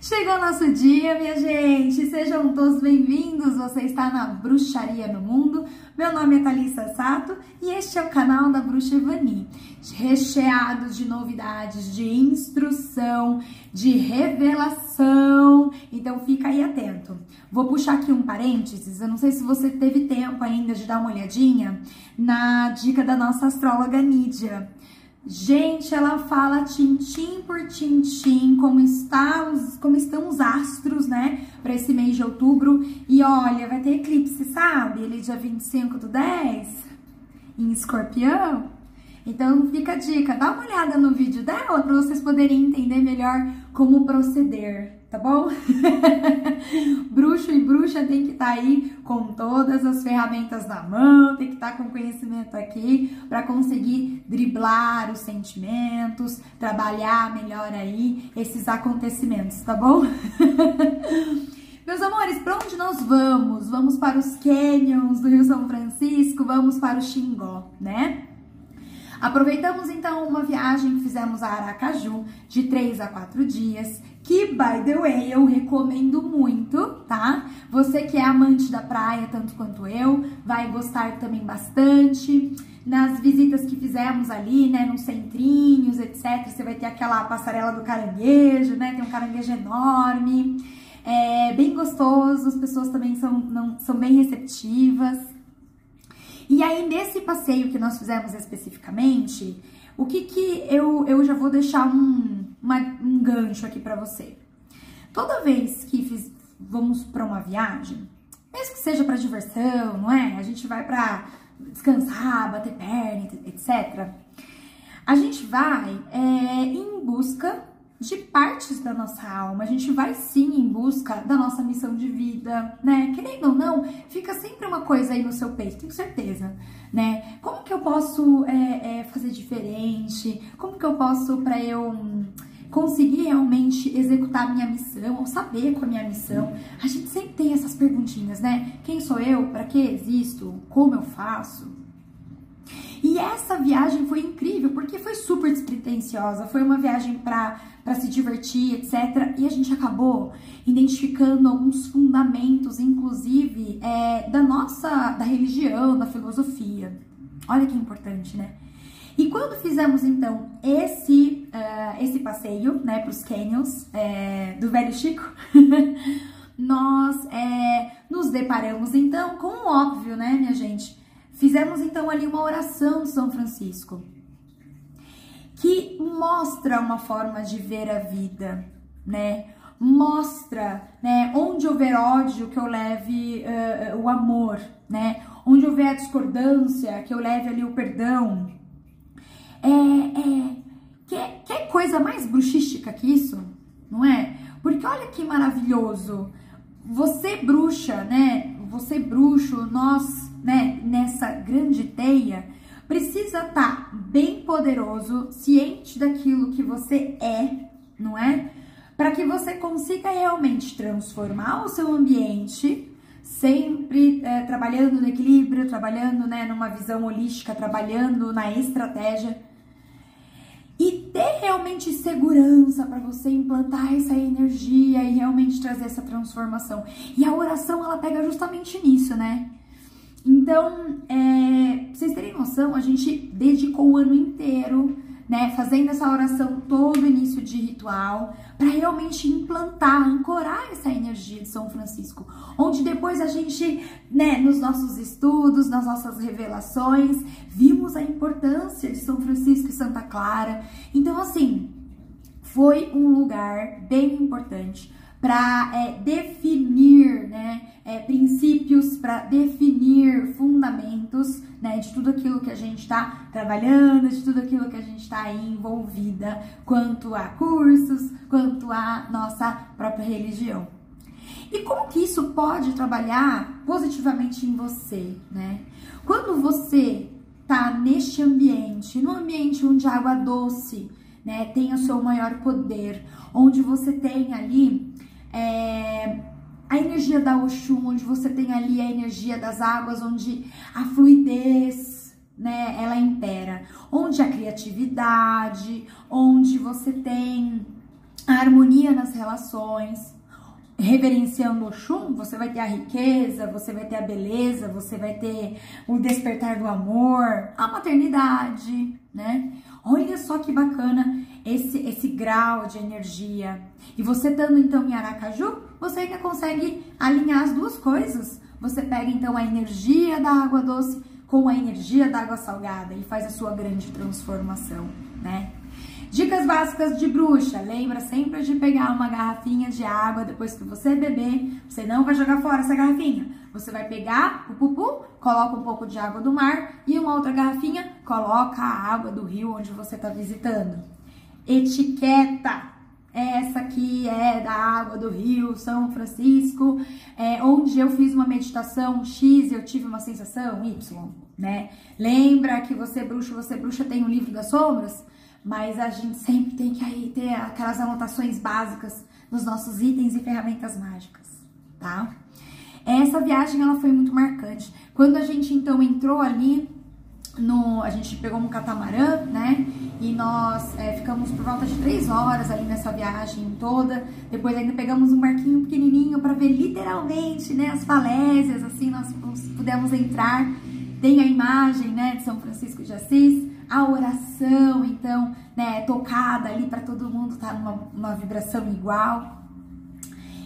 Chegou nosso dia, minha gente! Sejam todos bem-vindos! Você está na Bruxaria no Mundo. Meu nome é Thalissa Sato e este é o canal da Bruxa Evani, recheado de novidades, de instrução, de revelação. Então fica aí atento. Vou puxar aqui um parênteses. Eu não sei se você teve tempo ainda de dar uma olhadinha na dica da nossa astróloga Nídia. Gente, ela fala tintim por tintim como, está os, como estão os astros, né, para esse mês de outubro. E olha, vai ter eclipse, sabe? Ele dia 25 do 10, em escorpião. Então fica a dica, dá uma olhada no vídeo dela para vocês poderem entender melhor como proceder tá bom? Bruxo e bruxa tem que estar tá aí com todas as ferramentas na mão, tem que estar tá com conhecimento aqui para conseguir driblar os sentimentos, trabalhar melhor aí esses acontecimentos, tá bom? Meus amores, para onde nós vamos? Vamos para os canyons do Rio São Francisco, vamos para o Xingó, né? Aproveitamos então uma viagem que fizemos a Aracaju de 3 a 4 dias, que, by the way, eu recomendo muito, tá? Você que é amante da praia, tanto quanto eu, vai gostar também bastante. Nas visitas que fizemos ali, né, nos centrinhos, etc., você vai ter aquela passarela do caranguejo, né? Tem um caranguejo enorme. É bem gostoso, as pessoas também são, não, são bem receptivas. E aí, nesse passeio que nós fizemos especificamente, o que que eu, eu já vou deixar um, uma, um gancho aqui para você. Toda vez que fiz, vamos para uma viagem, mesmo que seja para diversão, não é? A gente vai para descansar, bater perna, etc. A gente vai é, em busca de partes da nossa alma. A gente vai sim em busca da nossa missão de vida, né? Querendo ou não, fica sempre uma coisa aí no seu peito, tenho certeza, né? Como que eu posso é, é, fazer diferente? Como que eu posso para eu conseguir realmente executar a minha missão, ou saber qual é a minha missão? A gente sempre tem essas perguntinhas, né? Quem sou eu? Para que existo? Como eu faço? E essa viagem foi incrível, porque foi super despretensiosa, foi uma viagem para se divertir, etc. E a gente acabou identificando alguns fundamentos, inclusive, é, da nossa, da religião, da filosofia. Olha que importante, né? E quando fizemos, então, esse, uh, esse passeio, né, para os canyons é, do Velho Chico, nós é, nos deparamos, então, com o óbvio, né, minha gente? Fizemos então ali uma oração São Francisco, que mostra uma forma de ver a vida, né? Mostra, né, onde houver ódio que eu leve uh, o amor, né? Onde houver a discordância que eu leve ali o perdão. É, é, quer coisa mais bruxística que isso? Não é? Porque olha que maravilhoso. Você bruxa, né? Você bruxo, nós né, nessa grande teia, precisa estar tá bem poderoso, ciente daquilo que você é, não é? Para que você consiga realmente transformar o seu ambiente, sempre é, trabalhando no equilíbrio, trabalhando né, numa visão holística, trabalhando na estratégia e ter realmente segurança para você implantar essa energia e realmente trazer essa transformação. E a oração ela pega justamente nisso, né? Então, é, pra vocês terem noção, a gente dedicou o ano inteiro, né, fazendo essa oração todo início de ritual, para realmente implantar, ancorar essa energia de São Francisco, onde depois a gente, né, nos nossos estudos, nas nossas revelações, vimos a importância de São Francisco e Santa Clara. Então, assim, foi um lugar bem importante para é, definir é, princípios, para definir fundamentos né, de tudo aquilo que a gente está trabalhando, de tudo aquilo que a gente está envolvida, quanto a cursos, quanto a nossa própria religião. E como que isso pode trabalhar positivamente em você, né? Quando você tá neste ambiente, no ambiente onde a água doce, né, tem o seu maior poder, onde você tem ali é, a energia da Oxum, onde você tem ali a energia das águas, onde a fluidez, né, ela impera, onde a criatividade, onde você tem a harmonia nas relações, reverenciando Oxum, você vai ter a riqueza, você vai ter a beleza, você vai ter o despertar do amor, a maternidade, né? Olha só que bacana esse, esse grau de energia. E você estando então em Aracaju, você ainda consegue alinhar as duas coisas. Você pega então a energia da água doce com a energia da água salgada e faz a sua grande transformação, né? Dicas básicas de bruxa. Lembra sempre de pegar uma garrafinha de água depois que você beber. Você não vai jogar fora essa garrafinha. Você vai pegar o pupu, coloca um pouco de água do mar e uma outra garrafinha, coloca a água do rio onde você está visitando. Etiqueta. Essa aqui é da água do rio São Francisco, é, onde eu fiz uma meditação X e eu tive uma sensação Y, né? Lembra que você bruxa, você bruxa tem o livro das sombras? mas a gente sempre tem que aí ter aquelas anotações básicas dos nossos itens e ferramentas mágicas, tá? Essa viagem ela foi muito marcante. Quando a gente então entrou ali no, a gente pegou um catamarã, né? E nós é, ficamos por volta de três horas ali nessa viagem toda. Depois ainda pegamos um barquinho pequenininho para ver literalmente, né, as falésias. Assim, nós pudemos entrar. Tem a imagem, né, de São Francisco de Assis a oração, então, né, tocada ali para todo mundo estar tá numa vibração igual.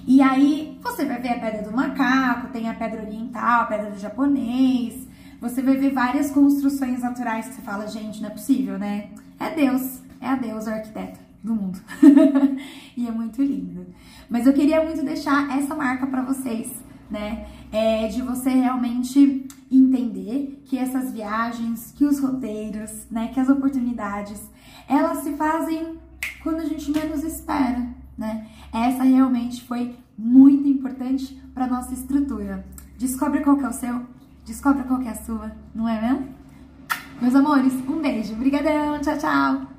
E aí você vai ver a pedra do macaco, tem a pedra oriental, a pedra do japonês. Você vai ver várias construções naturais que você fala, gente, não é possível, né? É Deus, é a Deus, o arquiteto do mundo. e é muito lindo. Mas eu queria muito deixar essa marca para vocês, né? É de você realmente entender que essas viagens, que os roteiros, né, que as oportunidades, elas se fazem quando a gente menos espera, né? Essa realmente foi muito importante para nossa estrutura. Descobre qual que é o seu, descobre qual que é a sua, não é mesmo? Meus amores, um beijo, brigadão, tchau, tchau!